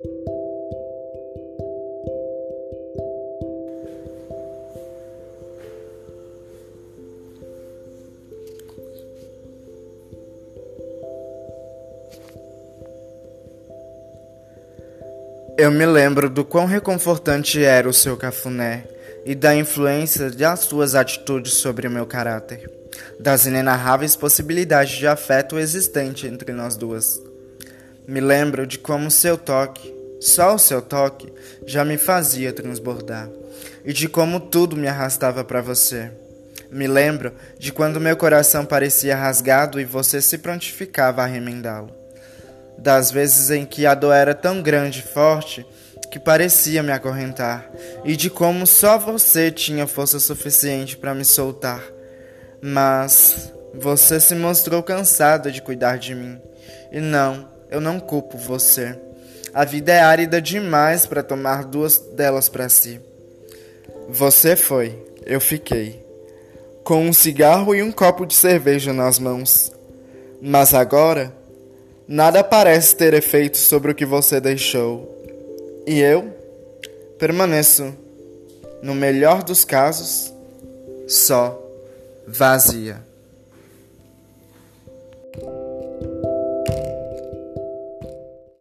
Eu me lembro do quão reconfortante era o seu cafuné e da influência das suas atitudes sobre meu caráter, das inenarráveis possibilidades de afeto existente entre nós duas. Me lembro de como seu toque, só o seu toque, já me fazia transbordar, e de como tudo me arrastava para você. Me lembro de quando meu coração parecia rasgado e você se prontificava a remendá-lo das vezes em que a dor era tão grande e forte que parecia me acorrentar, e de como só você tinha força suficiente para me soltar. Mas você se mostrou cansada de cuidar de mim. E não, eu não culpo você. A vida é árida demais para tomar duas delas para si. Você foi, eu fiquei, com um cigarro e um copo de cerveja nas mãos. Mas agora Nada parece ter efeito sobre o que você deixou. E eu permaneço, no melhor dos casos, só vazia.